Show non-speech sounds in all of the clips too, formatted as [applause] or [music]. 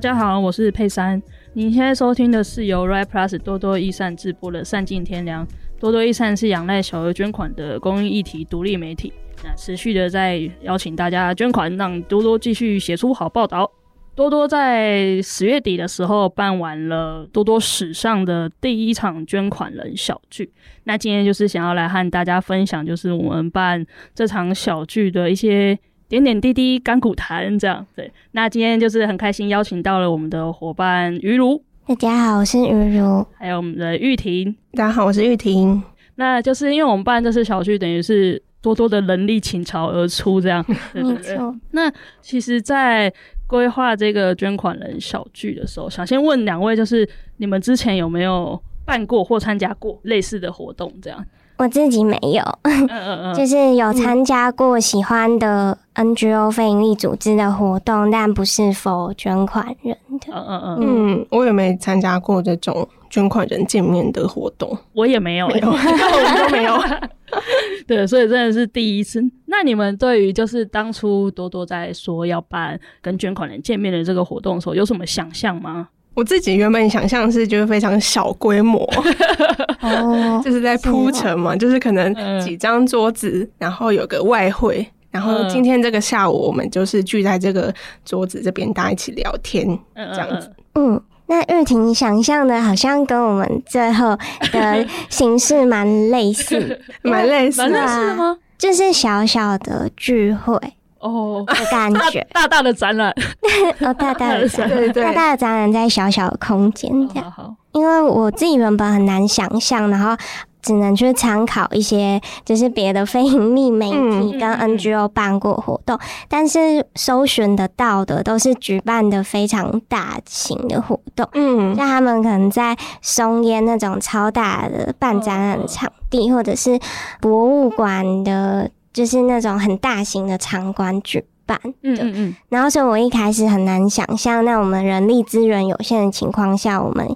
大家好，我是佩珊。您现在收听的是由 Right Plus 多多益善直播的《善尽天良》。多多益善是仰赖小额捐款的公益议题独立媒体，那持续的在邀请大家捐款，让多多继续写出好报道。多多在十月底的时候办完了多多史上的第一场捐款人小聚。那今天就是想要来和大家分享，就是我们办这场小聚的一些。点点滴滴甘苦谈，这样对。那今天就是很开心邀请到了我们的伙伴于如，大家好，我是于如，还有我们的玉婷，大家好，我是玉婷。那就是因为我们办这次小聚，等于是多多的人力倾巢而出，这样。没错。那其实，在规划这个捐款人小聚的时候，想先问两位，就是你们之前有没有办过或参加过类似的活动？这样。我自己没有，[laughs] 就是有参加过喜欢的 NGO 非营利组织的活动，但不是 for 捐款人的。嗯嗯嗯，嗯，我也没参加过这种捐款人见面的活动，我也没有，没有，[laughs] 我们都没有。[laughs] 对，所以真的是第一次。那你们对于就是当初多多在说要办跟捐款人见面的这个活动的时候，有什么想象吗？我自己原本想象是就是非常小规模，[laughs] 哦，就是在铺陈嘛，就是可能几张桌子，然后有个外烩，然后今天这个下午我们就是聚在这个桌子这边，大家一起聊天这样子。嗯，那玉婷想象的好像跟我们最后的形式蛮类似，[laughs] 蛮类似，蛮类似的吗？就是小小的聚会。哦，的感觉。大大的展览，[laughs] 哦，大大的展大大的展览在小小的空间这样。好，因为我自己原本很难想象，然后只能去参考一些就是别的非盈利媒体跟 NGO 办过活动，嗯、但是搜寻得到的都是举办的非常大型的活动，嗯，像他们可能在松烟那种超大的办展览场地，或者是博物馆的。就是那种很大型的场馆举办，嗯嗯嗯，然后所以我一开始很难想象，那我们人力资源有限的情况下，我们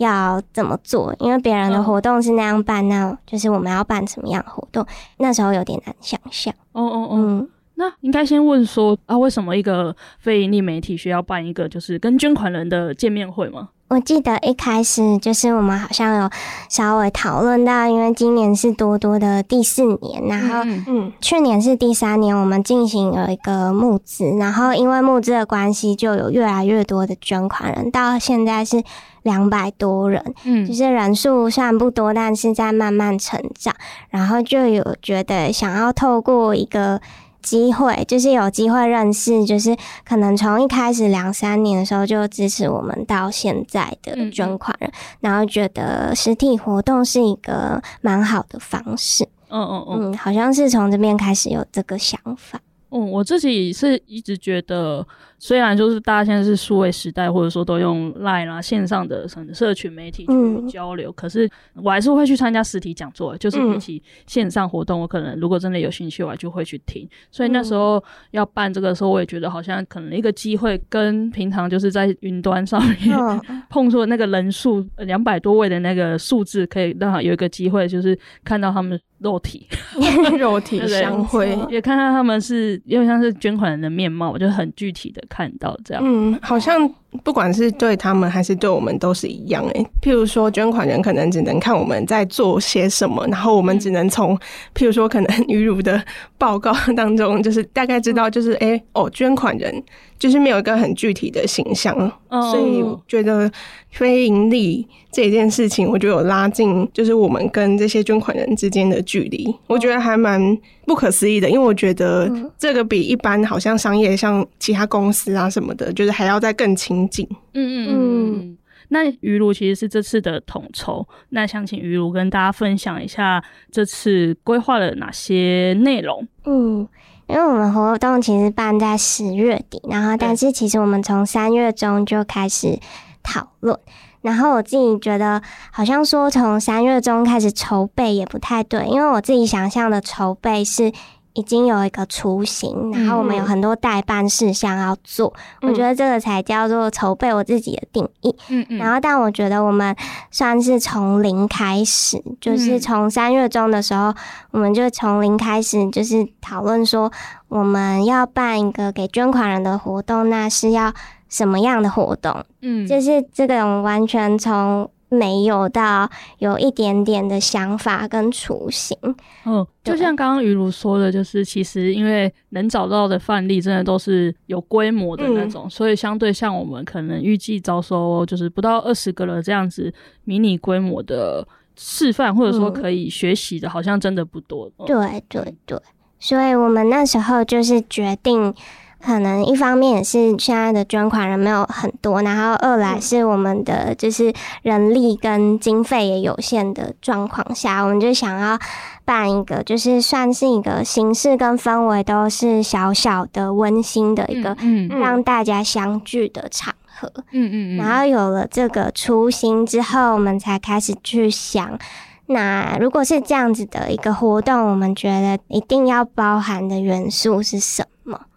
要怎么做？因为别人的活动是那样办，那就是我们要办什么样的活动？那时候有点难想象。哦哦哦，嗯，那应该先问说啊，为什么一个非盈利媒体需要办一个就是跟捐款人的见面会吗？我记得一开始就是我们好像有稍微讨论到，因为今年是多多的第四年，然后嗯，去年是第三年，我们进行了一个募资，然后因为募资的关系，就有越来越多的捐款人，到现在是两百多人，嗯，就是人数虽然不多，但是在慢慢成长，然后就有觉得想要透过一个。机会就是有机会认识，就是可能从一开始两三年的时候就支持我们到现在的捐款人，然后觉得实体活动是一个蛮好的方式。嗯嗯嗯，好像是从这边开始有这个想法。嗯，我自己是一直觉得。虽然就是大家现在是数位时代，或者说都用 Line 啦、线上的什么社群媒体去交流，嗯、可是我还是会去参加实体讲座，就是比起线上活动，我可能如果真的有兴趣，我就会去听。所以那时候要办这个时候，我也觉得好像可能一个机会，跟平常就是在云端上面、哦、[laughs] 碰触的那个人数两百多位的那个数字，可以让他有一个机会，就是看到他们肉体 [laughs] 肉体相会，也看到他们是因为像是捐款人的面貌，就很具体的。看到这样，嗯，好像不管是对他们还是对我们都是一样诶。譬如说，捐款人可能只能看我们在做些什么，然后我们只能从譬如说可能于如的报告当中，就是大概知道，就是哎、欸、哦，捐款人就是没有一个很具体的形象，所以觉得非盈利这件事情，我觉得有拉近就是我们跟这些捐款人之间的距离，我觉得还蛮不可思议的，因为我觉得这个比一般好像商业像其他公司啊什么的，就是还要再更亲近。嗯嗯那于如其实是这次的统筹，那想请于如跟大家分享一下这次规划了哪些内容。嗯，因为我们活动其实办在十月底，然后但是其实我们从三月中就开始讨论，然后我自己觉得好像说从三月中开始筹备也不太对，因为我自己想象的筹备是。已经有一个雏形，然后我们有很多待办事项要做，嗯、我觉得这个才叫做筹备我自己的定义。嗯嗯。然后，但我觉得我们算是从零开始，就是从三月中的时候，我们就从零开始，就是讨论说我们要办一个给捐款人的活动，那是要什么样的活动？嗯，就是这个完全从。没有到有一点点的想法跟雏形，嗯，就像刚刚于如说的，就是其实因为能找到的范例真的都是有规模的那种，嗯、所以相对像我们可能预计招收就是不到二十个了这样子迷你规模的示范，或者说可以学习的，好像真的不多。对对对，所以我们那时候就是决定。可能一方面也是现在的捐款人没有很多，然后二来是我们的就是人力跟经费也有限的状况下，我们就想要办一个，就是算是一个形式跟氛围都是小小的温馨的一个，让大家相聚的场合。嗯嗯嗯。然后有了这个初心之后，我们才开始去想，那如果是这样子的一个活动，我们觉得一定要包含的元素是什么？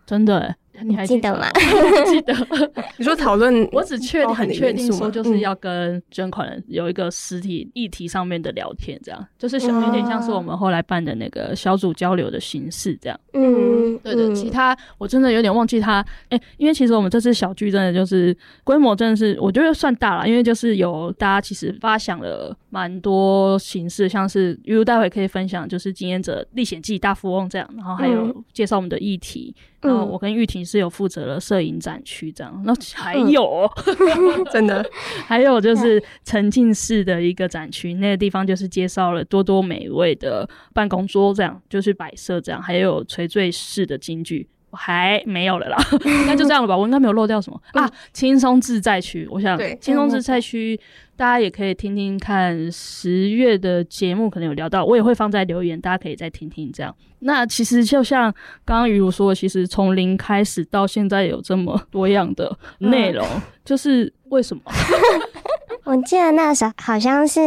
真的、欸。你还记得吗？[laughs] 记得。[laughs] 你说讨论，我只确定很确定说，就是要跟捐款人有一个实体议题上面的聊天，这样、嗯、就是像有点像是我们后来办的那个小组交流的形式，这样。嗯，对的。其他我真的有点忘记他，哎、欸，因为其实我们这次小聚真的就是规模真的是我觉得算大了，因为就是有大家其实发想了蛮多形式，像是比如待会可以分享就是经验者历险记大富翁这样，然后还有介绍我们的议题。然后我跟玉婷是有负责了摄影展区这样，那还有、[laughs] 真的还有就是沉浸式的一个展区，那个地方就是介绍了多多美味的办公桌这样，就是摆设这样，还有垂坠式的金句。还没有了啦，[laughs] 那就这样了吧。我应该没有漏掉什么啊？轻松自在区，我想轻松自在区，大家也可以听听看。十月的节目可能有聊到，我也会放在留言，大家可以再听听。这样，那其实就像刚刚于如说的，其实从零开始到现在有这么多样的内容，嗯、就是为什么？[laughs] 我记得那时候好像是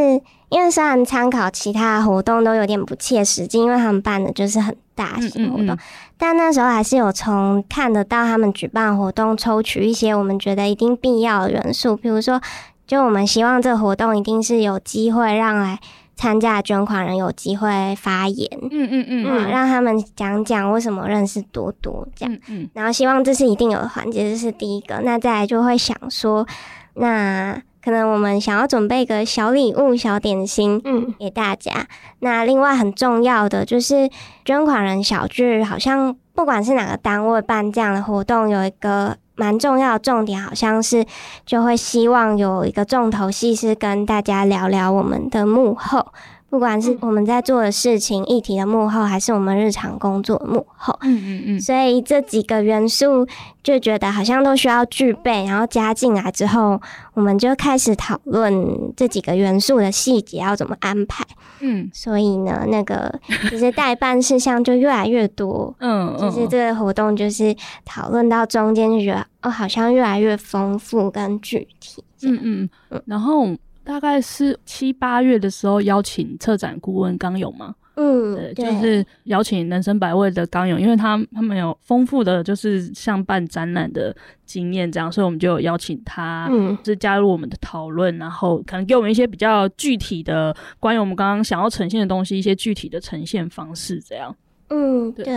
因为虽然参考其他活动都有点不切实际，因为他们办的就是很大型活动。嗯嗯嗯但那时候还是有从看得到他们举办活动抽取一些我们觉得一定必要的元素，比如说，就我们希望这个活动一定是有机会让来参加的捐款人有机会发言，嗯嗯嗯，嗯，让他们讲讲为什么认识多多这样，嗯嗯，然后希望这是一定有的环节，这是第一个。那再来就会想说，那。可能我们想要准备个小礼物、小点心，嗯，给大家。嗯、那另外很重要的就是捐款人小聚，好像不管是哪个单位办这样的活动，有一个蛮重要的重点，好像是就会希望有一个重头戏是跟大家聊聊我们的幕后。不管是我们在做的事情、议题的幕后，还是我们日常工作的幕后，嗯嗯嗯，所以这几个元素就觉得好像都需要具备，然后加进来之后，我们就开始讨论这几个元素的细节要怎么安排。嗯，所以呢，那个其实代办事项就越来越多。[laughs] 嗯，就是这个活动就是讨论到中间就觉得哦，好像越来越丰富跟具体。嗯嗯嗯，然后。大概是七八月的时候邀请策展顾问刚勇嘛，嗯，对，就是邀请人生百味的刚勇，因为他他们有丰富的就是像办展览的经验这样，所以我们就有邀请他，嗯，就是加入我们的讨论，然后可能给我们一些比较具体的关于我们刚刚想要呈现的东西，一些具体的呈现方式这样。嗯，对，对，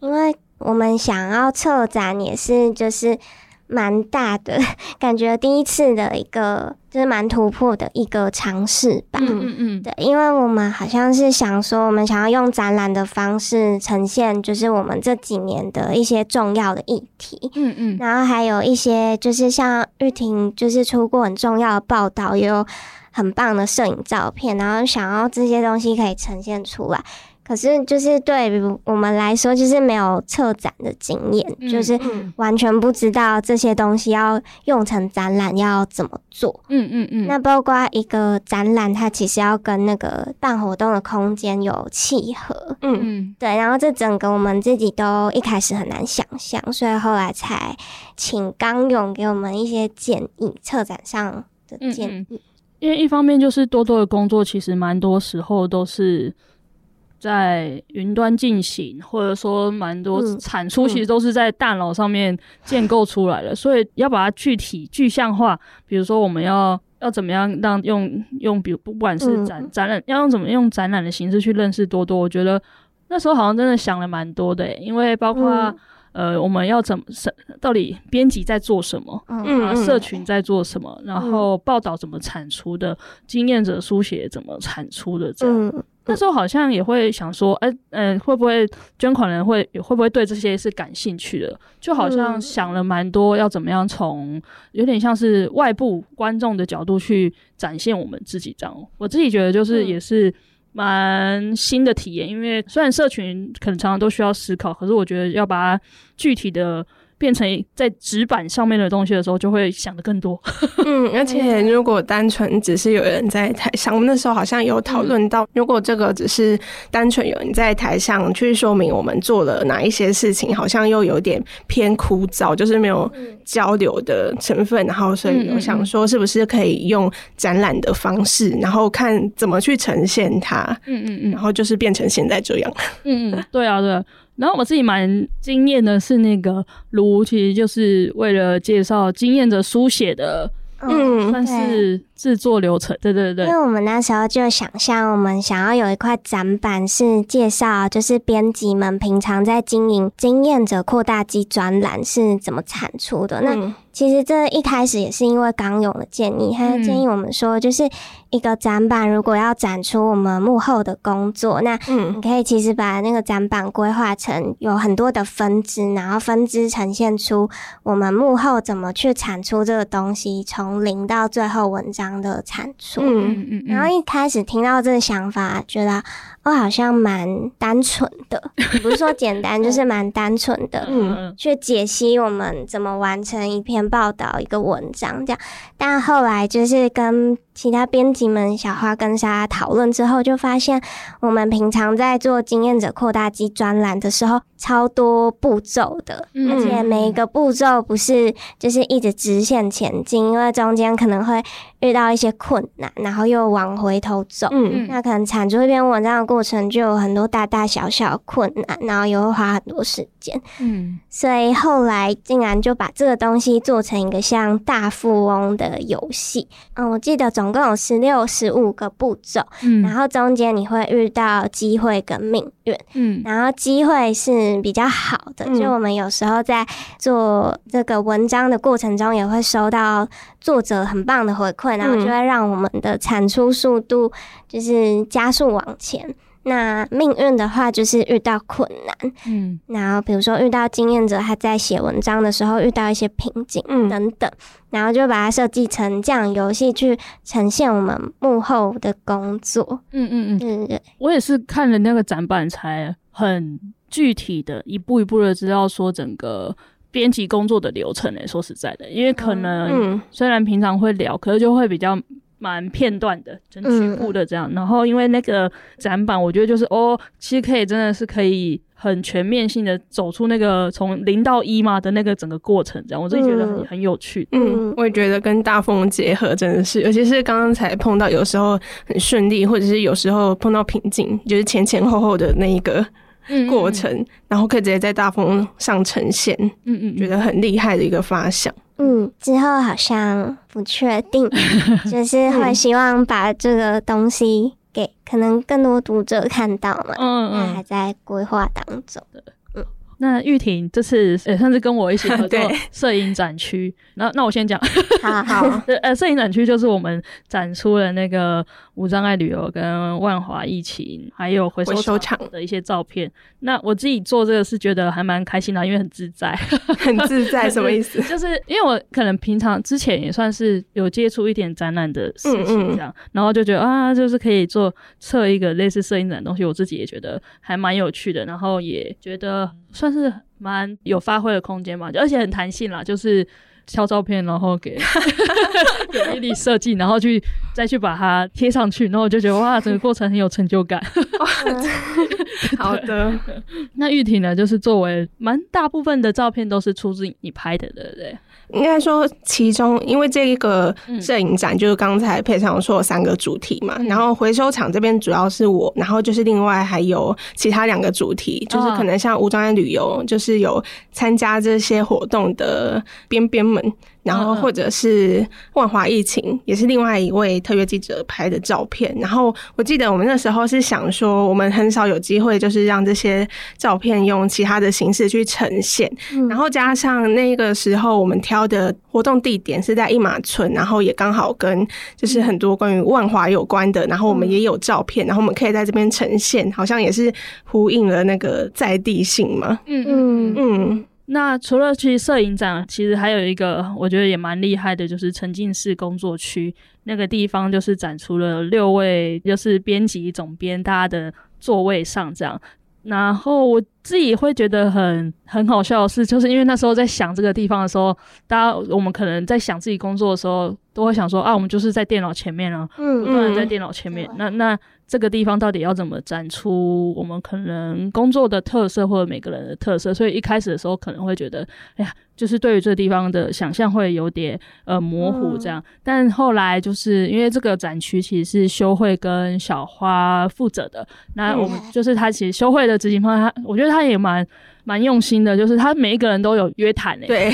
因为我们想要策展也是就是。蛮大的 [laughs] 感觉，第一次的一个就是蛮突破的一个尝试吧。嗯嗯嗯，对，因为我们好像是想说，我们想要用展览的方式呈现，就是我们这几年的一些重要的议题。嗯嗯，然后还有一些就是像玉婷，就是出过很重要的报道，也有很棒的摄影照片，然后想要这些东西可以呈现出来。可是就是对于我们来说，就是没有策展的经验，嗯、就是完全不知道这些东西要用成展览要怎么做。嗯嗯嗯。那包括一个展览，它其实要跟那个办活动的空间有契合。嗯嗯。对，然后这整个我们自己都一开始很难想象，所以后来才请刚勇给我们一些建议，策展上的建议。嗯嗯。因为一方面就是多多的工作，其实蛮多时候都是。在云端进行，或者说蛮多产出，其实都是在大脑上面建构出来的，嗯、[laughs] 所以要把它具体具象化。比如说，我们要要怎么样让用用，比如不管是展、嗯、展览，要用怎么用展览的形式去认识多多。我觉得那时候好像真的想了蛮多的，因为包括、嗯、呃，我们要怎么到底编辑在做什么，嗯、啊，社群在做什么，然后报道怎么产出的，经验者书写怎么产出的，这样。嗯那时候好像也会想说，哎、欸，嗯、呃，会不会捐款人会会不会对这些是感兴趣的？就好像想了蛮多，要怎么样从有点像是外部观众的角度去展现我们自己这样。我自己觉得就是也是蛮新的体验，因为虽然社群可能常常都需要思考，可是我觉得要把它具体的。变成在纸板上面的东西的时候，就会想的更多。[laughs] 嗯，而且如果单纯只是有人在台上，我们那时候好像有讨论到，如果这个只是单纯有人在台上去说明我们做了哪一些事情，好像又有点偏枯燥，就是没有交流的成分。然后，所以我想说，是不是可以用展览的方式，然后看怎么去呈现它？嗯嗯嗯，然后就是变成现在这样。嗯嗯，对啊，对啊。然后我自己蛮惊艳的是，那个炉其实就是为了介绍经验者书写的，嗯，算是制作流程。对对对，因为我们那时候就想象，我们想要有一块展板是介绍，就是编辑们平常在经营经验者扩大机专栏是怎么产出的。那其实这一开始也是因为刚勇的建议，他建议我们说，就是一个展板如果要展出我们幕后的工作，那你可以其实把那个展板规划成有很多的分支，然后分支呈现出我们幕后怎么去产出这个东西，从零到最后文章的产出。嗯嗯。然后一开始听到这个想法，觉得。哦好像蛮单纯的，[laughs] 不是说简单，就是蛮单纯的，嗯，去解析我们怎么完成一篇报道、一个文章这样。但后来就是跟其他编辑们小花跟莎讨论之后，就发现我们平常在做经验者扩大机专栏的时候，超多步骤的，而且每一个步骤不是就是一直直线前进，因为中间可能会遇到一些困难，然后又往回头走，嗯，那可能产出一篇文章的过程就有很多大大小小的困难，然后也会花很多时间，嗯，所以后来竟然就把这个东西做成一个像大富翁的游戏，嗯，我记得总共有十六、十五个步骤，嗯，然后中间你会遇到机会跟命运，嗯，然后机会是比较好的，就我们有时候在做这个文章的过程中，也会收到作者很棒的回馈，然后就会让我们的产出速度就是加速往前。那命运的话，就是遇到困难，嗯，然后比如说遇到经验者他在写文章的时候遇到一些瓶颈，嗯，等等，然后就把它设计成这样游戏去呈现我们幕后的工作，嗯嗯嗯，对对。我也是看了那个展板才很具体的一步一步的知道说整个编辑工作的流程诶，说实在的，因为可能虽然平常会聊，可是就会比较。蛮片段的，整局部的这样，嗯、然后因为那个展板，我觉得就是哦，其实可以真的是可以很全面性的走出那个从零到一嘛的那个整个过程，这样我自己觉得很很有趣。嗯，我也觉得跟大风结合真的是，尤其是刚刚才碰到有时候很顺利，或者是有时候碰到瓶颈，就是前前后后的那一个过程，嗯嗯，然后可以直接在大风上呈现。嗯嗯，觉得很厉害的一个发想。嗯，之后好像不确定，[laughs] 就是会希望把这个东西给可能更多读者看到嘛。嗯嗯，还在规划当中。嗯，那玉婷这次也算是跟我一起合作 [laughs] 摄影展区。那那我先讲，好 [laughs] 好，[laughs] 呃，摄影展区就是我们展出了那个无障碍旅游跟万华疫情，还有回收厂的一些照片。那我自己做这个是觉得还蛮开心的，因为很自在，很自在，什么意思？就是因为我可能平常之前也算是有接触一点展览的事情，这样，嗯嗯然后就觉得啊，就是可以做测一个类似摄影展的东西，我自己也觉得还蛮有趣的，然后也觉得算是蛮有发挥的空间嘛，而且很弹性啦，就是。挑照片，然后给 [laughs] 给伊俐设计，然后去再去把它贴上去，然后我就觉得哇，整个过程很有成就感。[laughs] 好的，[laughs] 那玉婷呢，就是作为蛮大部分的照片都是出自你拍的，对不对？应该说，其中因为这一个摄影展，就是刚才佩珊说有三个主题嘛，嗯、然后回收厂这边主要是我，然后就是另外还有其他两个主题，就是可能像无障碍旅游，就是有参加这些活动的边边们。然后或者是万华疫情，也是另外一位特约记者拍的照片。然后我记得我们那时候是想说，我们很少有机会，就是让这些照片用其他的形式去呈现。然后加上那个时候我们挑的活动地点是在一马村，然后也刚好跟就是很多关于万华有关的，然后我们也有照片，然后我们可以在这边呈现，好像也是呼应了那个在地性嘛。嗯嗯嗯。那除了去摄影展，其实还有一个我觉得也蛮厉害的，就是沉浸式工作区那个地方，就是展出了六位就是编辑总编大家的座位上这样。然后我自己会觉得很很好笑的是，就是因为那时候在想这个地方的时候，大家我们可能在想自己工作的时候，都会想说啊，我们就是在电脑前面啊，嗯，不断在电脑前面，那那。这个地方到底要怎么展出我们可能工作的特色或者每个人的特色？所以一开始的时候可能会觉得，哎呀，就是对于这个地方的想象会有点呃模糊这样。嗯、但后来就是因为这个展区其实是修会跟小花负责的，那我们就是他其实修会的执行方，他我觉得他也蛮蛮用心的，就是他每一个人都有约谈诶。对。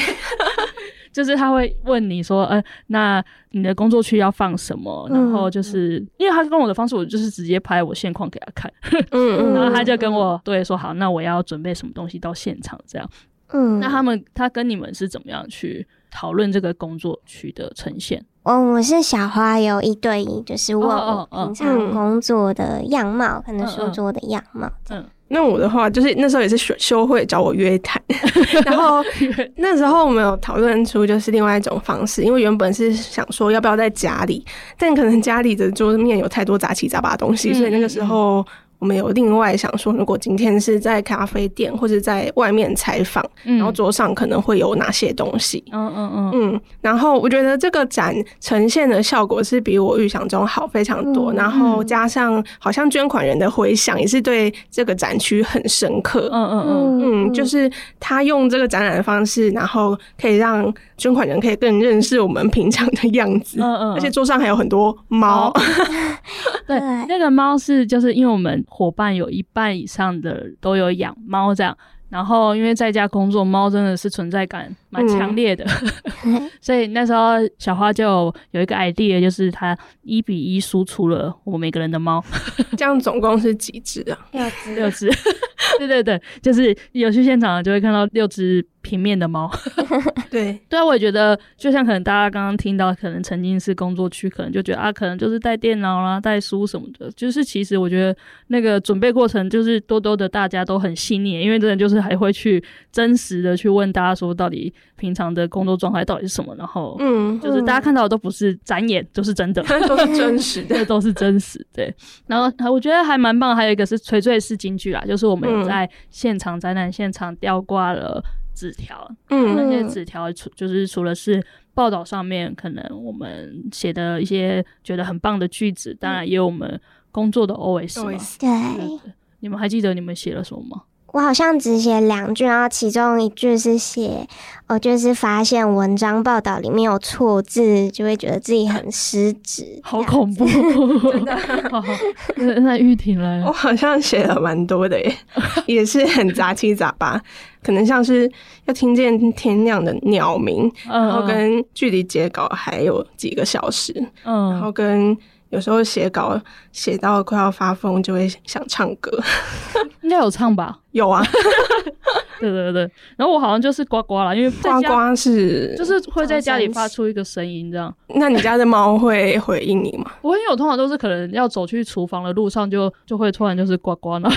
就是他会问你说，呃，那你的工作区要放什么？然后就是、嗯、因为他跟我的方式，我就是直接拍我现况给他看，[laughs] 嗯，然后他就跟我对说，好，那我要准备什么东西到现场这样。嗯，那他们他跟你们是怎么样去讨论这个工作区的呈现？我，我是小花，有一对一，就是问我平常工作的样貌，哦哦哦、可能书桌的样貌，嗯。嗯那我的话，就是那时候也是修修会找我约谈，[laughs] 然后那时候我们有讨论出就是另外一种方式，因为原本是想说要不要在家里，但可能家里的桌面有太多杂七杂八的东西，所以那个时候。我们有另外想说，如果今天是在咖啡店或者在外面采访，嗯、然后桌上可能会有哪些东西？嗯嗯嗯嗯。然后我觉得这个展呈现的效果是比我预想中好非常多，嗯、然后加上好像捐款人的回响也是对这个展区很深刻。嗯嗯嗯嗯，就是他用这个展览的方式，然后可以让捐款人可以更认识我们平常的样子。嗯嗯。而且桌上还有很多猫。哦、[laughs] 对，那个猫是就是因为我们。伙伴有一半以上的都有养猫，这样，然后因为在家工作，猫真的是存在感蛮强烈的，嗯、[laughs] 所以那时候小花就有一个 idea，就是它一比一输出了我们每个人的猫，[laughs] 这样总共是几只啊？[laughs] 六只，六只，对对对，就是有去现场就会看到六只。平面的猫，对。对啊，我也觉得，就像可能大家刚刚听到，可能曾经是工作区，可能就觉得啊，可能就是带电脑啦、带书什么的，就是其实我觉得那个准备过程，就是多多的大家都很细腻，因为真的就是还会去真实的去问大家说，到底平常的工作状态到底是什么，然后嗯，就是大家看到的都不是展演，都、就是真的，都是真实的，都是真实，[laughs] 对。然后我觉得还蛮棒，还有一个是垂坠式京剧啦，就是我们有在现场展览现场吊挂了。纸条，嗯，那些纸条除就是除了是报道上面可能我们写的一些觉得很棒的句子，当然也有我们工作的 OS 嘛。对，你们还记得你们写了什么吗？我好像只写两句，然后其中一句是写，我就是发现文章报道里面有错字，就会觉得自己很失职，[laughs] 好恐怖，真的。[laughs] 那玉婷呢？我好像写了蛮多的耶，[laughs] 也是很杂七杂八，可能像是要听见天亮的鸟鸣，然后跟距离截稿还有几个小时，嗯，然后跟。有时候写稿写到快要发疯，就会想唱歌。[laughs] 应该有唱吧？有啊。[laughs] 对对对，然后我好像就是呱呱啦，因为呱呱是就是会在家里发出一个声音这样。那你家的猫会回应你吗？我因为我通常都是可能要走去厨房的路上就，就就会突然就是呱呱呢，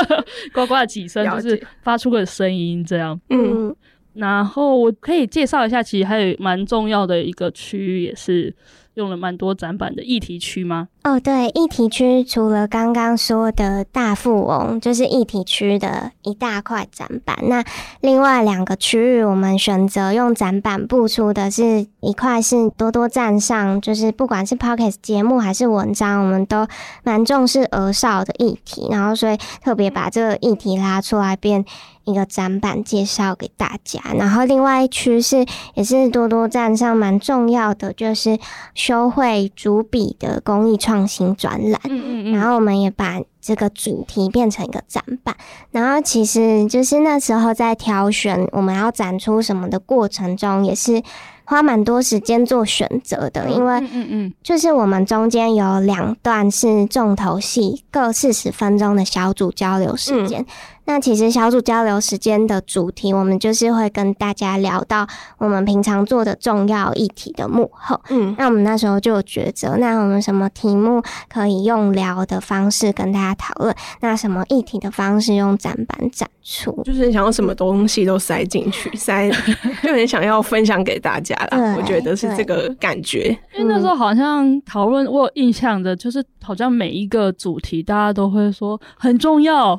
[laughs] 呱呱的几声就是发出个声音这样。嗯，然后我可以介绍一下，其实还有蛮重要的一个区域也是。用了蛮多展板的议题区吗？哦，对，议题区除了刚刚说的大富翁，就是议题区的一大块展板。那另外两个区域，我们选择用展板布出的是一块是多多站上，就是不管是 Podcast 节目还是文章，我们都蛮重视儿少的议题，然后所以特别把这个议题拉出来变。一个展板介绍给大家，然后另外一区是也是多多站上蛮重要的，就是修会主笔的公益创新展览。嗯嗯嗯。然后我们也把这个主题变成一个展板，然后其实就是那时候在挑选我们要展出什么的过程中，也是花蛮多时间做选择的，因为嗯嗯，就是我们中间有两段是重头戏，各四十分钟的小组交流时间。嗯那其实小组交流时间的主题，我们就是会跟大家聊到我们平常做的重要议题的幕后。嗯，那我们那时候就有抉择，那我们什么题目可以用聊的方式跟大家讨论？那什么议题的方式用展板展出？就是想要什么东西都塞进去，塞 [laughs] 就很想要分享给大家啦。我觉得是这个感觉。因为那时候好像讨论，我有印象的就是好像每一个主题大家都会说很重要，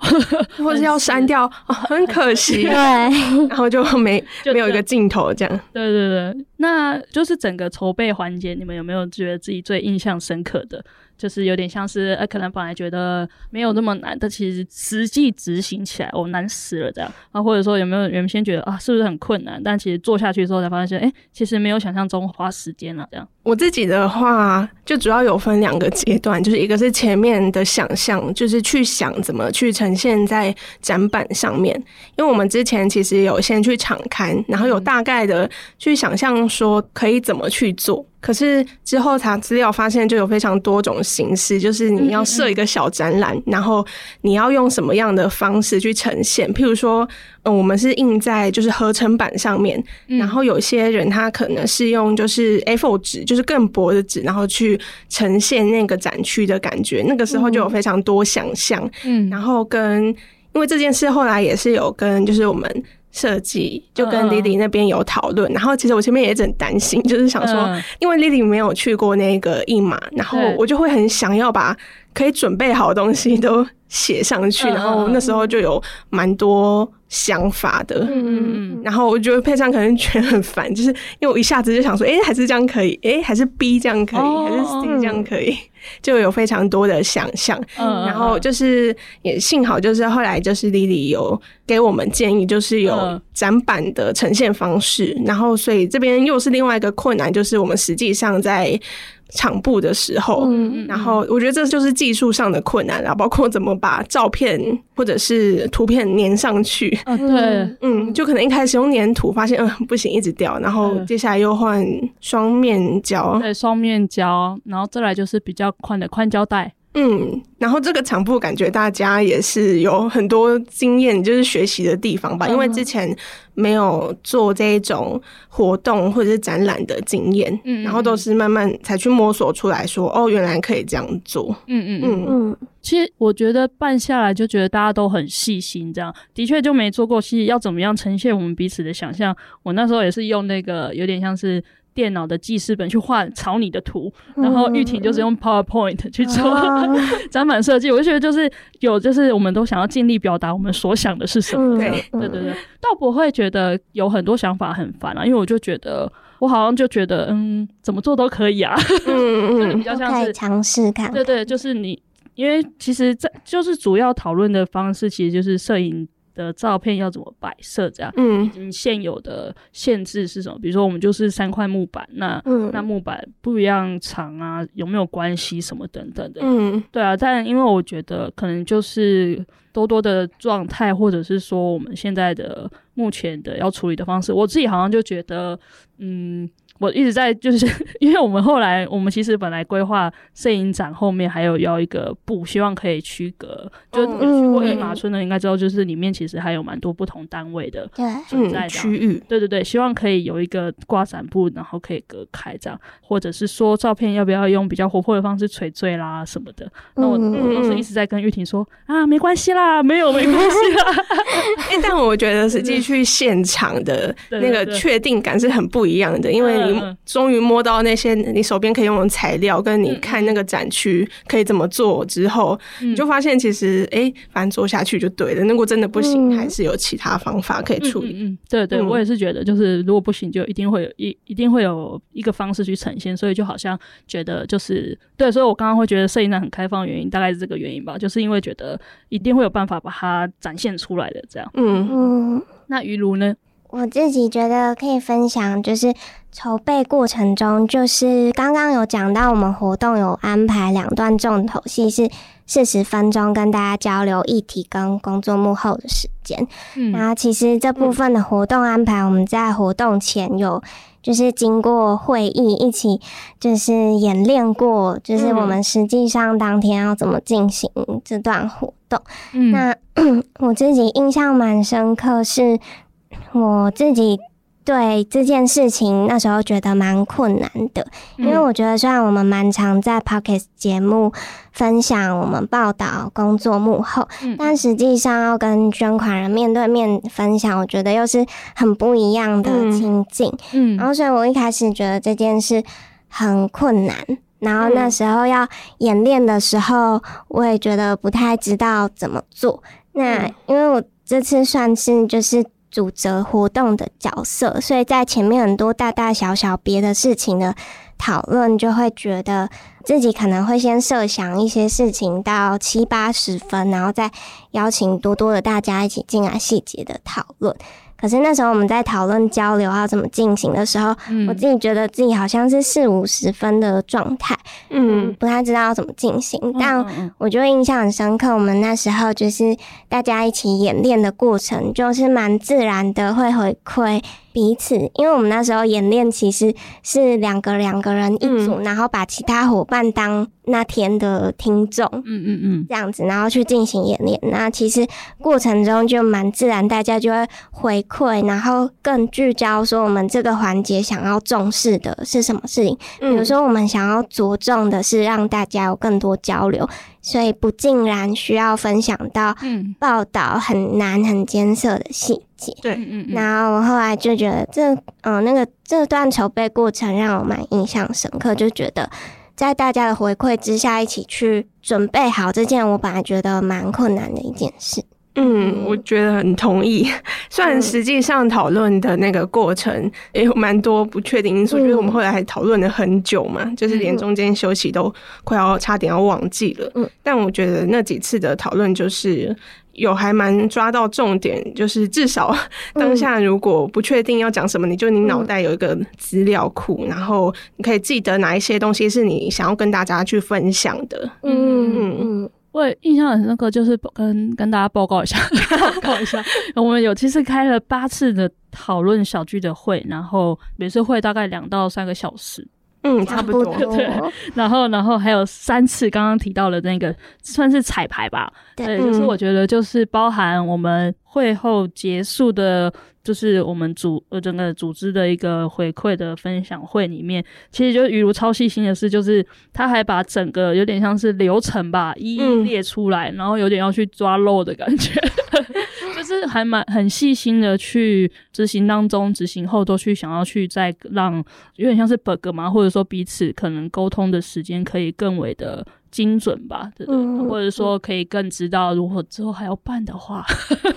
或者要。删掉，[laughs] 哦，很可惜。对，然后就没就没有一个镜头这样。对对对，那就是整个筹备环节，你们有没有觉得自己最印象深刻的？就是有点像是，呃，可能本来觉得没有那么难，但其实实际执行起来，我、哦、难死了这样啊，或者说有没有原先觉得啊，是不是很困难？但其实做下去之后才发现，哎、欸，其实没有想象中花时间了这样。我自己的话，就主要有分两个阶段，就是一个是前面的想象，就是去想怎么去呈现在展板上面，因为我们之前其实有先去场刊，然后有大概的去想象说可以怎么去做。可是之后查资料发现，就有非常多种形式，就是你要设一个小展览，嗯嗯，然后你要用什么样的方式去呈现？譬如说，嗯，我们是印在就是合成板上面，嗯，然后有些人他可能是用就是 A4 纸，就是更薄的纸，然后去呈现那个展区的感觉。那个时候就有非常多想象，嗯，然后跟因为这件事后来也是有跟就是我们。设计就跟 Lily 那边有讨论，然后其实我前面也一直很担心，就是想说，因为 Lily 没有去过那个印马，然后我就会很想要把可以准备好的东西都写上去，然后那时候就有蛮多想法的，嗯嗯，然后我觉得配上可能觉得很烦，就是因为我一下子就想说，哎，还是这样可以，哎，还是 B 这样可以，还是 C 这样可以。就有非常多的想象，嗯，然后就是也幸好，就是后来就是 Lily 有给我们建议，就是有展板的呈现方式，然后所以这边又是另外一个困难，就是我们实际上在。场布的时候，嗯，然后我觉得这就是技术上的困难，然后包括怎么把照片或者是图片粘上去。哦，对，嗯，就可能一开始用粘土，发现嗯不行，一直掉，然后接下来又换双面胶，对，双面胶，然后再来就是比较宽的宽胶带。嗯，然后这个场布感觉大家也是有很多经验，就是学习的地方吧，因为之前没有做这种活动或者是展览的经验，嗯，然后都是慢慢才去摸索出来说，哦，原来可以这样做，嗯嗯嗯嗯。其实我觉得办下来就觉得大家都很细心，这样的确就没做过，其实要怎么样呈现我们彼此的想象，我那时候也是用那个有点像是。电脑的记事本去画草拟的图，然后玉婷就是用 PowerPoint 去做 [laughs] 展板设计。我就觉得就是有，就是我们都想要尽力表达我们所想的是什么。对对对对，倒不会觉得有很多想法很烦啊，因为我就觉得我好像就觉得嗯，怎么做都可以啊。嗯嗯，比较像是尝试看。对对，就是你，因为其实在就是主要讨论的方式，其实就是摄影。的照片要怎么摆设？这样，嗯，现有的限制是什么？比如说，我们就是三块木板，那、嗯、那木板不一样长啊，有没有关系？什么等等的，嗯，对啊。但因为我觉得，可能就是多多的状态，或者是说我们现在的目前的要处理的方式，我自己好像就觉得，嗯，我一直在就是，[laughs] 因为我们后来我们其实本来规划摄影展后面还有要一个布，希望可以区隔。就去过一马村的应该知道，就是里面其实还有蛮多不同单位的存在的区域。对对对，希望可以有一个挂伞布，然后可以隔开这样，或者是说照片要不要用比较活泼的方式垂坠啦什么的。那我我当时一直在跟玉婷说啊，没关系啦，没有没关系啦。哎，[laughs] 但我觉得实际去现场的那个确定感是很不一样的，因为你。终于摸到那些你手边可以用的材料，跟你看那个展区可以怎么做之后，嗯、你就发现其实哎、欸，反正做下去就对了。如果真的不行，嗯、还是有其他方法可以处理。嗯，嗯对对，我也是觉得，就是如果不行，就一定会有一一定会有一个方式去呈现。所以就好像觉得就是对，所以我刚刚会觉得摄影展很开放的原因，大概是这个原因吧，就是因为觉得一定会有办法把它展现出来的这样。嗯嗯，那于如呢？我自己觉得可以分享，就是筹备过程中，就是刚刚有讲到，我们活动有安排两段重头戏，是四十分钟跟大家交流议题跟工作幕后的时间。嗯，然后其实这部分的活动安排，我们在活动前有就是经过会议，一起就是演练过，就是我们实际上当天要怎么进行这段活动。嗯，那 [clears throat] 我自己印象蛮深刻是。我自己对这件事情那时候觉得蛮困难的，因为我觉得虽然我们蛮常在 Pocket 节目分享我们报道工作幕后，但实际上要跟捐款人面对面分享，我觉得又是很不一样的情境。嗯，然后所以我一开始觉得这件事很困难，然后那时候要演练的时候，我也觉得不太知道怎么做。那因为我这次算是就是。主责活动的角色，所以在前面很多大大小小别的事情的讨论，就会觉得自己可能会先设想一些事情到七八十分，然后再邀请多多的大家一起进来细节的讨论。可是那时候我们在讨论交流要怎么进行的时候，嗯、我自己觉得自己好像是四五十分的状态，嗯，不太知道要怎么进行。嗯、但我就印象很深刻，我们那时候就是大家一起演练的过程，就是蛮自然的会回馈彼此，因为我们那时候演练其实是两个两个人一组，嗯、然后把其他伙伴当那天的听众，嗯嗯嗯，这样子，然后去进行演练。那其实过程中就蛮自然，大家就会回馈，然后更聚焦说我们这个环节想要重视的是什么事情。嗯、比如说我们想要着重的是让大家有更多交流。所以不尽然需要分享到报道很难很艰涩的细节。对，嗯，然后我后来就觉得这，嗯，那个这段筹备过程让我蛮印象深刻，就觉得在大家的回馈之下，一起去准备好这件我本来觉得蛮困难的一件事。嗯，我觉得很同意。虽然实际上讨论的那个过程也有蛮多不确定因素，因为、嗯、我们后来还讨论了很久嘛，就是连中间休息都快要差点要忘记了。嗯，但我觉得那几次的讨论就是有还蛮抓到重点，就是至少当下如果不确定要讲什么，你就你脑袋有一个资料库，然后你可以记得哪一些东西是你想要跟大家去分享的。嗯嗯嗯。嗯我印象很深刻，就是跟跟大家报告一下，[laughs] 报告一下，我们有其实开了八次的讨论小聚的会，然后每次会大概两到三个小时，嗯，差不多，[laughs] 对。然后，然后还有三次刚刚提到的那个算是彩排吧，对，就是我觉得就是包含我们会后结束的。就是我们组呃整个组织的一个回馈的分享会里面，其实就雨如超细心的事，就是他还把整个有点像是流程吧，一一列出来，嗯、然后有点要去抓漏的感觉，[laughs] 就是还蛮很细心的去执行当中，执行后都去想要去再让有点像是 bug 嘛，或者说彼此可能沟通的时间可以更为的。精准吧，对对，嗯、或者说可以更知道，如果之后还要办的话，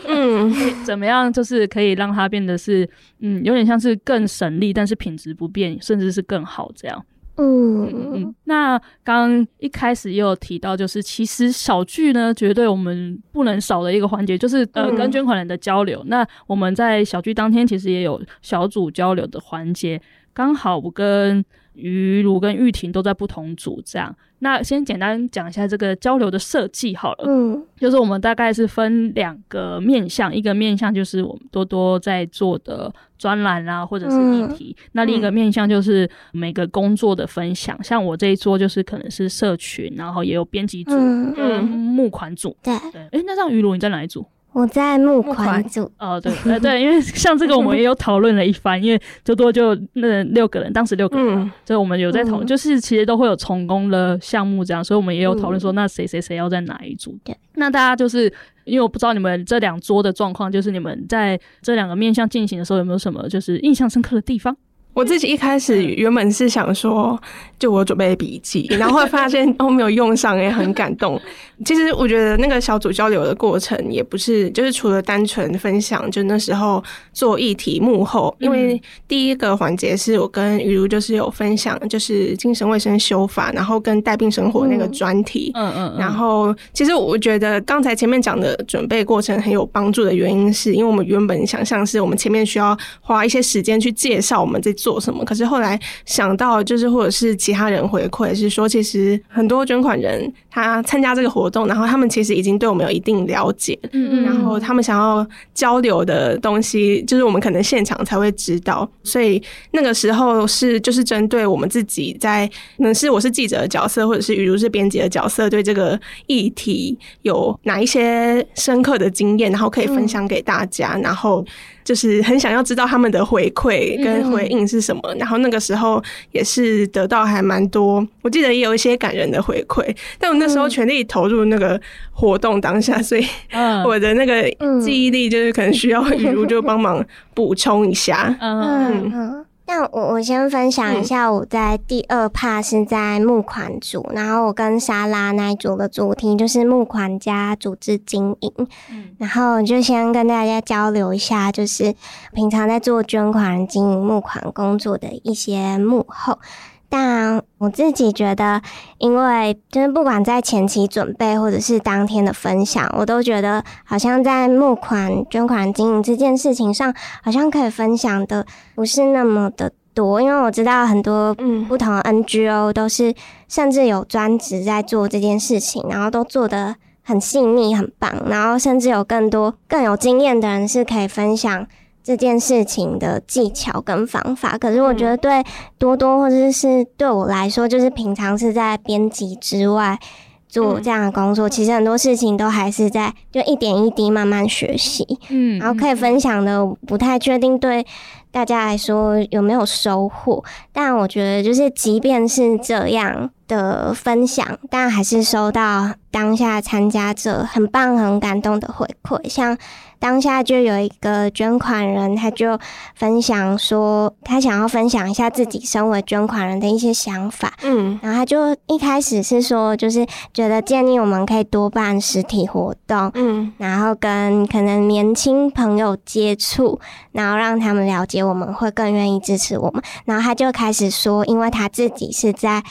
嗯，[laughs] 怎么样，就是可以让它变得是，嗯，有点像是更省力，但是品质不变，甚至是更好这样。嗯嗯嗯。那刚刚一开始也有提到，就是其实小聚呢，绝对我们不能少的一个环节，就是呃，跟捐款人的交流。嗯、那我们在小聚当天，其实也有小组交流的环节。刚好我跟于如跟玉婷都在不同组，这样。那先简单讲一下这个交流的设计好了，嗯，就是我们大概是分两个面向，一个面向就是我们多多在做的专栏啊，或者是议题，嗯、那另一个面向就是每个工作的分享。嗯、像我这一桌就是可能是社群，然后也有编辑组跟募款组，对对。哎，那这样于如你在哪一组？我在募款组。哦，对，呃，对，因为像这个我们也有讨论了一番，因为最多就那六个人，当时六个人，所以我们有在讨论，就是其实都会有成功的项目这样，所以我们也有讨论说，那谁谁谁要在哪一组？对，那大家就是因为我不知道你们这两桌的状况，就是你们在这两个面向进行的时候有没有什么就是印象深刻的地方？我自己一开始原本是想说，就我准备笔记，[laughs] 然后会发现都没有用上，也很感动。其实我觉得那个小组交流的过程也不是，就是除了单纯分享，就那时候做议题幕后，因为第一个环节是我跟雨如就是有分享，就是精神卫生修法，然后跟带病生活那个专题，嗯嗯，然后其实我觉得刚才前面讲的准备过程很有帮助的原因，是因为我们原本想象是我们前面需要花一些时间去介绍我们这。做什么？可是后来想到，就是或者是其他人回馈是说，其实很多捐款人他参加这个活动，然后他们其实已经对我们有一定了解，嗯嗯，然后他们想要交流的东西，就是我们可能现场才会知道。所以那个时候是就是针对我们自己在，可能是我是记者的角色，或者是雨如是编辑的角色，对这个议题有哪一些深刻的经验，然后可以分享给大家，然后。就是很想要知道他们的回馈跟回应是什么，嗯、然后那个时候也是得到还蛮多，我记得也有一些感人的回馈，但我那时候全力投入那个活动当下，所以 [laughs] 我的那个记忆力就是可能需要雨露就帮忙补充一下，嗯嗯。嗯那我我先分享一下，我在第二 part 是在募款组，嗯、然后我跟莎拉那一组的主题就是募款加组织经营，嗯，然后就先跟大家交流一下，就是平常在做捐款经营募款工作的一些幕后。但我自己觉得，因为就是不管在前期准备或者是当天的分享，我都觉得好像在募款捐款经营这件事情上，好像可以分享的不是那么的多。因为我知道很多嗯不同的 NGO 都是甚至有专职在做这件事情，然后都做的很细腻、很棒，然后甚至有更多更有经验的人是可以分享。这件事情的技巧跟方法，可是我觉得对多多或者是对我来说，就是平常是在编辑之外做这样的工作，其实很多事情都还是在就一点一滴慢慢学习，嗯，然后可以分享的不太确定对大家来说有没有收获，但我觉得就是即便是这样的分享，但还是收到当下参加者很棒、很感动的回馈，像。当下就有一个捐款人，他就分享说，他想要分享一下自己身为捐款人的一些想法。嗯，然后他就一开始是说，就是觉得建议我们可以多办实体活动，嗯，然后跟可能年轻朋友接触，然后让他们了解我们，会更愿意支持我们。然后他就开始说，因为他自己是在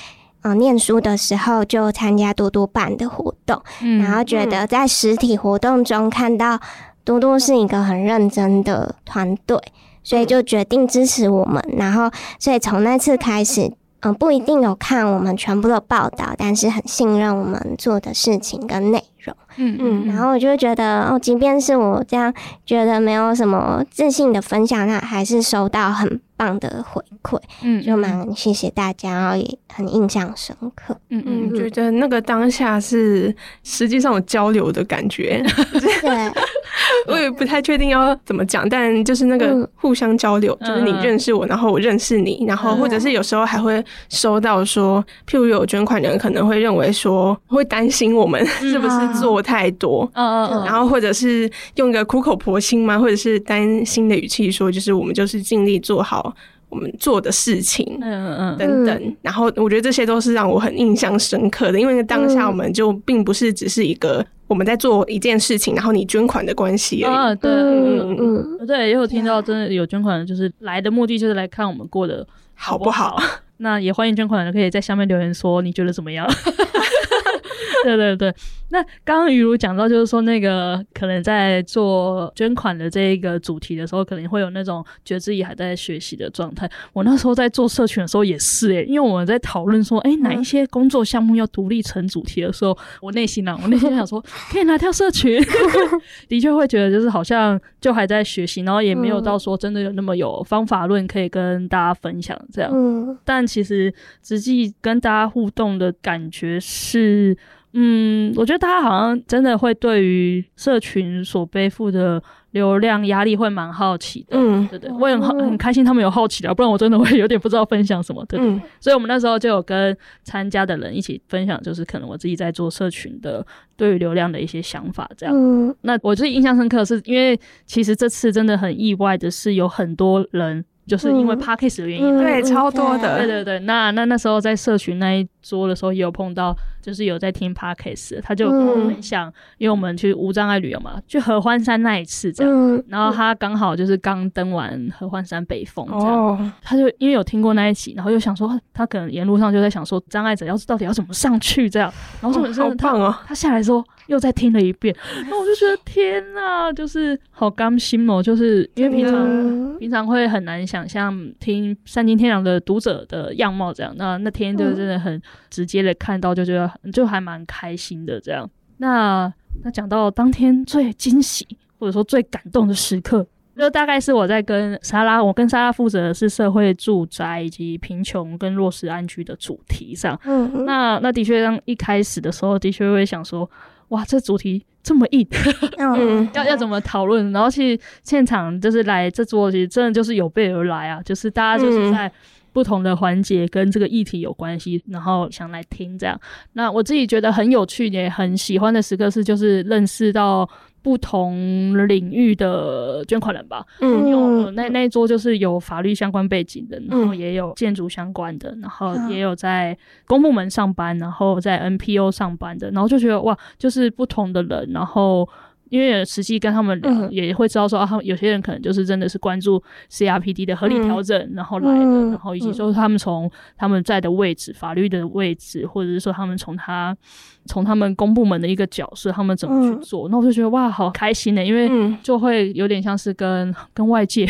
嗯念书的时候就参加多多办的活动，嗯，然后觉得在实体活动中看到。多多是一个很认真的团队，所以就决定支持我们。然后，所以从那次开始，嗯、不一定有看我们全部的报道，但是很信任我们做的事情跟内容。嗯嗯。然后我就觉得，哦，即便是我这样觉得没有什么自信的分享，那还是收到很棒的回馈。嗯，就蛮谢谢大家，然后也很印象深刻。嗯嗯，觉得那个当下是实际上有交流的感觉。[laughs] 对。[laughs] 我也不太确定要怎么讲，但就是那个互相交流，嗯、就是你认识我，然后我认识你，然后或者是有时候还会收到说，譬如有捐款人可能会认为说，会担心我们是不是做太多，嗯嗯，然后或者是用一个苦口婆心吗，或者是担心的语气说，就是我们就是尽力做好我们做的事情，嗯嗯等等，然后我觉得这些都是让我很印象深刻的，因为当下我们就并不是只是一个。我们在做一件事情，然后你捐款的关系。啊，对，嗯嗯，对，也有听到真的有捐款的，就是来的目的就是来看我们过得好不好。好不好，[laughs] 那也欢迎捐款的人可以在下面留言说你觉得怎么样。[laughs] 对对对。那刚刚于如讲到，就是说那个可能在做捐款的这一个主题的时候，可能会有那种觉得自己还在学习的状态。我那时候在做社群的时候也是诶、欸，因为我们在讨论说，诶，哪一些工作项目要独立成主题的时候，我内心呢、啊，我内心想说，可以拿跳社群，[laughs] 的确会觉得就是好像就还在学习，然后也没有到说真的有那么有方法论可以跟大家分享这样。嗯，但其实实际跟大家互动的感觉是。嗯，我觉得大家好像真的会对于社群所背负的流量压力会蛮好奇的，嗯，对对，我也很很开心他们有好奇的，不然我真的会有点不知道分享什么，对对。嗯，所以我们那时候就有跟参加的人一起分享，就是可能我自己在做社群的对于流量的一些想法，这样。嗯，那我最印象深刻的是，因为其实这次真的很意外的是，有很多人。就是因为 Podcast 的原因，对，超多的，对对对。那那那时候在社群那一桌的时候，也有碰到，就是有在听 Podcast，他就跟我分享，因为我们去无障碍旅游嘛，去合欢山那一次这样，然后他刚好就是刚登完合欢山北峰这样，他就因为有听过那一期，然后又想说，他可能沿路上就在想说，障碍者要是到底要怎么上去这样，然后说很好棒啊，他下来说。又再听了一遍，那我就觉得 [laughs] 天呐，就是好甘心哦，就是因为平常、嗯、平常会很难想象听三金天良的读者的样貌这样，那那天就真的很直接的看到，就觉得就还蛮开心的这样。那那讲到当天最惊喜或者说最感动的时刻，就大概是我在跟莎拉，我跟莎拉负责的是社会住宅以及贫穷跟弱势安居的主题上。嗯，那那的确让一开始的时候的确会想说。哇，这主题这么硬，[laughs] 嗯，要要怎么讨论？然后去现场就是来这桌，其实真的就是有备而来啊，就是大家就是在不同的环节跟这个议题有关系，然后想来听这样。那我自己觉得很有趣也很喜欢的时刻是，就是认识到。不同领域的捐款人吧，嗯，有那那一桌就是有法律相关背景的，然后也有建筑相关的，然后也有在公部门上班，然后在 NPO 上班的，然后就觉得哇，就是不同的人，然后。因为实际跟他们聊，也会知道说啊，他们有些人可能就是真的是关注 CRPD 的合理调整，然后来的，然后以及说他们从他们在的位置、法律的位置，或者是说他们从他从他们公部门的一个角色，他们怎么去做，那我就觉得哇，好开心呢，因为就会有点像是跟跟外界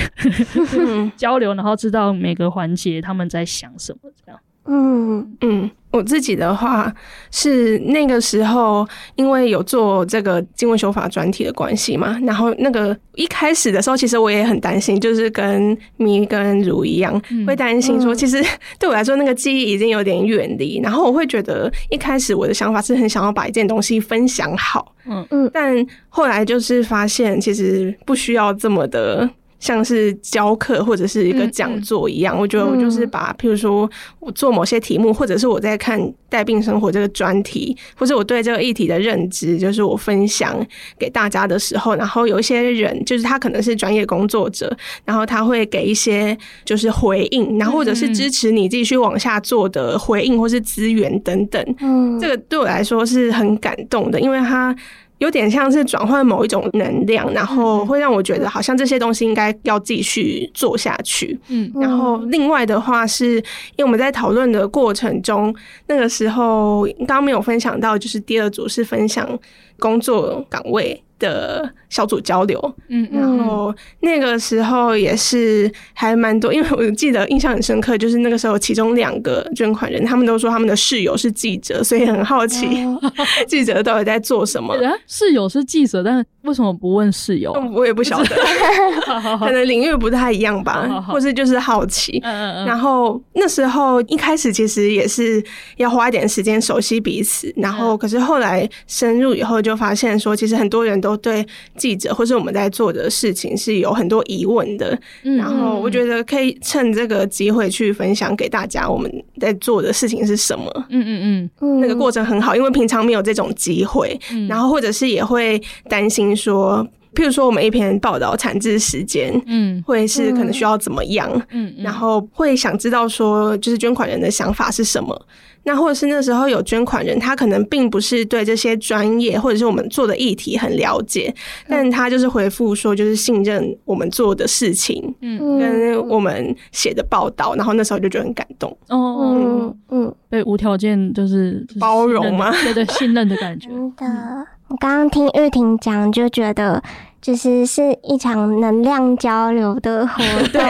[laughs] 交流，然后知道每个环节他们在想什么这样。嗯嗯，我自己的话是那个时候，因为有做这个经文修法专题的关系嘛，然后那个一开始的时候，其实我也很担心，就是跟咪跟如一样，会担心说，其实 [laughs] 对我来说那个记忆已经有点远离，然后我会觉得一开始我的想法是很想要把一件东西分享好，嗯嗯，但后来就是发现其实不需要这么的。像是教课或者是一个讲座一样，嗯嗯、我觉得我就是把，譬如说我做某些题目，或者是我在看带病生活这个专题，或者我对这个议题的认知，就是我分享给大家的时候，然后有一些人，就是他可能是专业工作者，然后他会给一些就是回应，然后或者是支持你继续往下做的回应或是资源等等。嗯，这个对我来说是很感动的，因为他。有点像是转换某一种能量，然后会让我觉得好像这些东西应该要继续做下去。嗯，然后另外的话是，因为我们在讨论的过程中，那个时候刚刚没有分享到，就是第二组是分享工作岗位的小组交流，嗯，然后那个时候也是还蛮多，因为我记得印象很深刻，就是那个时候其中两个捐款人，他们都说他们的室友是记者，所以很好奇 [laughs] 记者到底在做什么。[laughs] 室友是记者，但为什么不问室友？我也不晓得，[laughs] 可能领域不太一样吧，或是就是好奇。然后那时候一开始其实也是要花一点时间熟悉彼此，然后可是后来深入以后就发现说，其实很多人都。对记者或是我们在做的事情是有很多疑问的，嗯、然后我觉得可以趁这个机会去分享给大家我们在做的事情是什么。嗯嗯嗯，那个过程很好，因为平常没有这种机会，嗯、然后或者是也会担心说。譬如说我们一篇报道产制时间，嗯，会是可能需要怎么样，嗯，然后会想知道说，就是捐款人的想法是什么。那或者是那时候有捐款人，他可能并不是对这些专业或者是我们做的议题很了解，但他就是回复说，就是信任我们做的事情，嗯，跟我们写的报道，然后那时候就觉得很感动，哦，嗯嗯，被无条件就是包容吗？对对，信任的感觉。真的，我刚刚听玉婷讲，就觉得就是是一场能量交流的活动，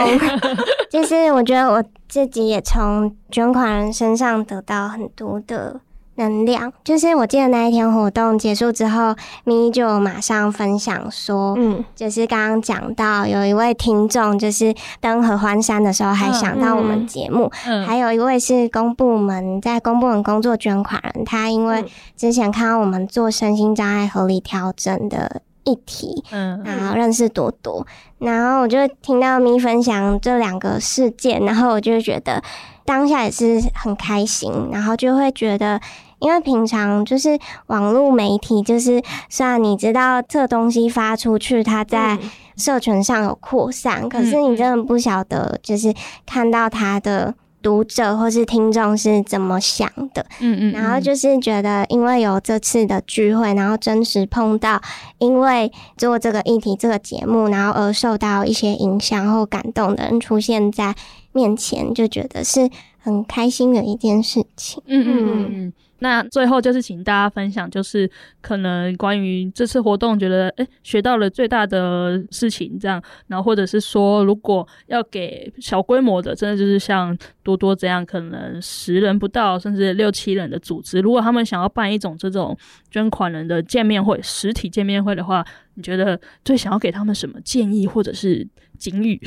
[laughs] 就是我觉得我。自己也从捐款人身上得到很多的能量。就是我记得那一天活动结束之后，咪就马上分享说，嗯，就是刚刚讲到有一位听众，就是登合欢山的时候还想到我们节目，嗯，还有一位是公部门在公部门工作捐款人，他因为之前看到我们做身心障碍合理调整的。议题，嗯，然后认识多多，然后我就听到咪分享这两个事件，然后我就觉得当下也是很开心，然后就会觉得，因为平常就是网络媒体，就是虽然你知道这东西发出去，它在社群上有扩散，嗯，可是你真的不晓得，就是看到它的。读者或是听众是怎么想的？嗯嗯，然后就是觉得，因为有这次的聚会，然后真实碰到，因为做这个议题、这个节目，然后而受到一些影响或感动的人出现在面前，就觉得是很开心的一件事情。嗯嗯嗯嗯。那最后就是请大家分享，就是可能关于这次活动，觉得诶学到了最大的事情这样，然后或者是说，如果要给小规模的，真的就是像多多这样，可能十人不到，甚至六七人的组织，如果他们想要办一种这种捐款人的见面会，实体见面会的话，你觉得最想要给他们什么建议或者是警语？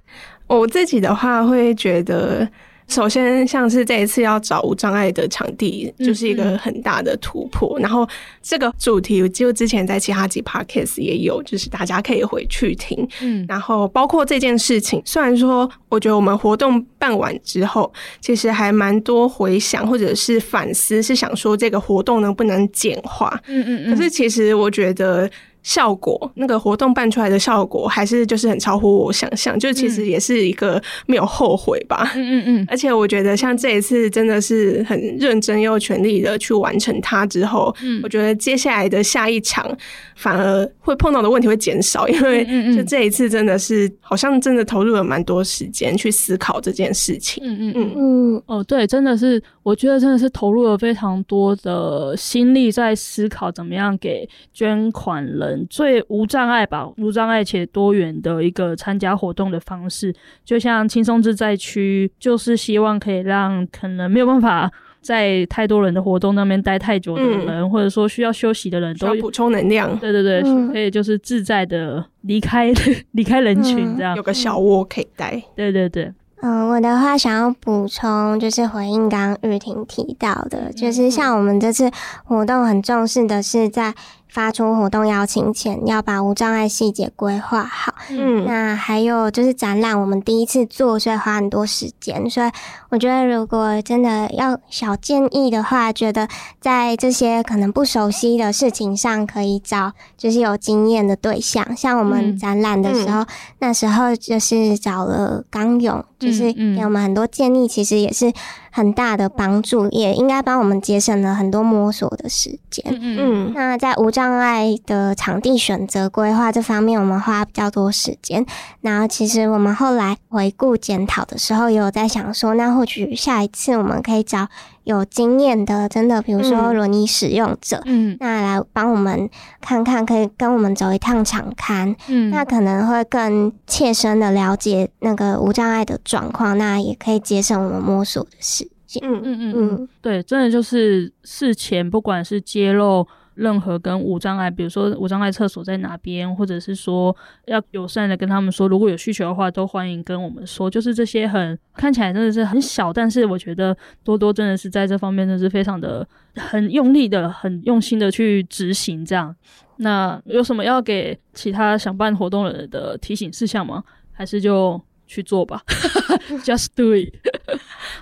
[laughs] 我自己的话会觉得。首先，像是这一次要找无障碍的场地，就是一个很大的突破。嗯嗯。然后，这个主题就之前在其他集 podcast 也有，就是大家可以回去听。嗯，然后包括这件事情，虽然说我觉得我们活动办完之后，其实还蛮多回想或者是反思，是想说这个活动能不能简化。嗯嗯嗯。可是其实我觉得。效果，那个活动办出来的效果还是就是很超乎我想象，就其实也是一个没有后悔吧。嗯嗯嗯。而且我觉得像这一次真的是很认真又全力的去完成它之后，嗯，我觉得接下来的下一场反而会碰到的问题会减少，因为就这一次真的是好像真的投入了蛮多时间去思考这件事情。嗯嗯嗯嗯。哦，对，真的是，我觉得真的是投入了非常多的心力在思考怎么样给捐款人。最无障碍吧，无障碍且多元的一个参加活动的方式，就像轻松自在区，就是希望可以让可能没有办法 [laughs] 在太多人的活动那边待太久的人，嗯、或者说需要休息的人都补充能量。对对对，嗯、可以就是自在的离开 [laughs] 离开人群，这样、嗯、有个小窝可以待。对对对。嗯，我的话想要补充，就是回应刚刚玉婷提到的，就是像我们这次活动很重视的是在。发出活动邀请前，要把无障碍细节规划好。嗯，那还有就是展览，我们第一次做，所以花很多时间。所以我觉得，如果真的要小建议的话，觉得在这些可能不熟悉的事情上，可以找就是有经验的对象。像我们展览的时候，嗯、那时候就是找了刚勇，就是给我们很多建议，其实也是。很大的帮助，也应该帮我们节省了很多摸索的时间。嗯嗯。那在无障碍的场地选择规划这方面，我们花比较多时间。然后，其实我们后来回顾检讨的时候，也有在想说，那或许下一次我们可以找。有经验的，真的，比如说轮椅使用者，嗯，那来帮我们看看，可以跟我们走一趟场刊，嗯，那可能会更切身的了解那个无障碍的状况，那也可以节省我们摸索的时间。嗯嗯嗯嗯，对，真的就是事前不管是揭露。任何跟无障碍，比如说无障碍厕所在哪边，或者是说要友善的跟他们说，如果有需求的话，都欢迎跟我们说。就是这些很看起来真的是很小，但是我觉得多多真的是在这方面真的是非常的很用力的、很用心的去执行。这样，那有什么要给其他想办活动的人的提醒事项吗？还是就去做吧，[laughs] Just do it。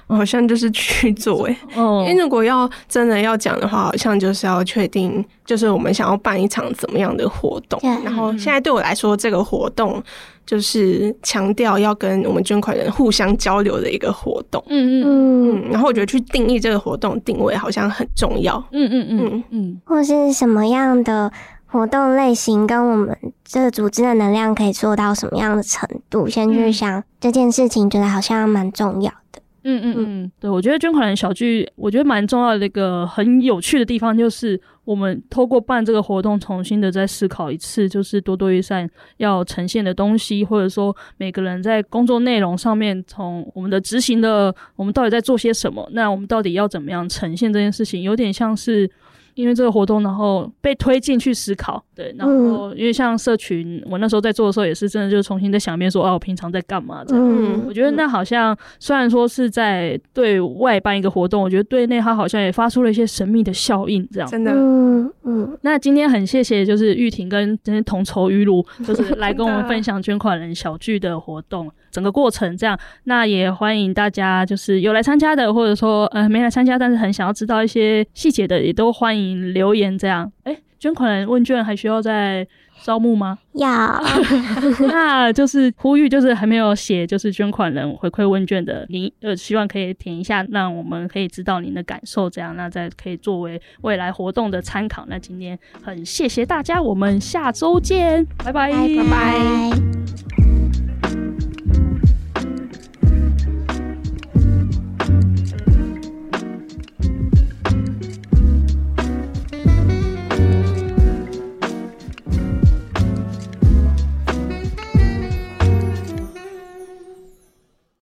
好像就是去做哎、欸，哦，因为如果要真的要讲的话，好像就是要确定，就是我们想要办一场怎么样的活动。然后现在对我来说，这个活动就是强调要跟我们捐款人互相交流的一个活动。嗯嗯嗯。然后我觉得去定义这个活动定位好像很重要。嗯嗯嗯嗯。或是什么样的活动类型，跟我们这个组织的能量可以做到什么样的程度，先去想这件事情，觉得好像蛮重要的。嗯嗯嗯，对，我觉得捐款人小聚，我觉得蛮重要的一个很有趣的地方，就是我们透过办这个活动，重新的再思考一次，就是多多益善要呈现的东西，或者说每个人在工作内容上面，从我们的执行的，我们到底在做些什么，那我们到底要怎么样呈现这件事情，有点像是。因为这个活动，然后被推进去思考，对，然后因为像社群，我那时候在做的时候，也是真的就是重新在想一遍，说啊，我平常在干嘛这样。嗯，我觉得那好像虽然说是在对外办一个活动，我觉得对内它好像也发出了一些神秘的效应，这样。真的，嗯嗯。那今天很谢谢，就是玉婷跟这些同仇于鲁，就是 [laughs] 来跟我们分享捐款人小聚的活动。整个过程这样，那也欢迎大家，就是有来参加的，或者说呃没来参加，但是很想要知道一些细节的，也都欢迎留言这样。哎，捐款人问卷还需要再招募吗？要，[laughs] [laughs] 那就是呼吁，就是还没有写就是捐款人回馈问卷的，您呃希望可以填一下，让我们可以知道您的感受，这样那再可以作为未来活动的参考。那今天很谢谢大家，我们下周见，拜拜，拜拜。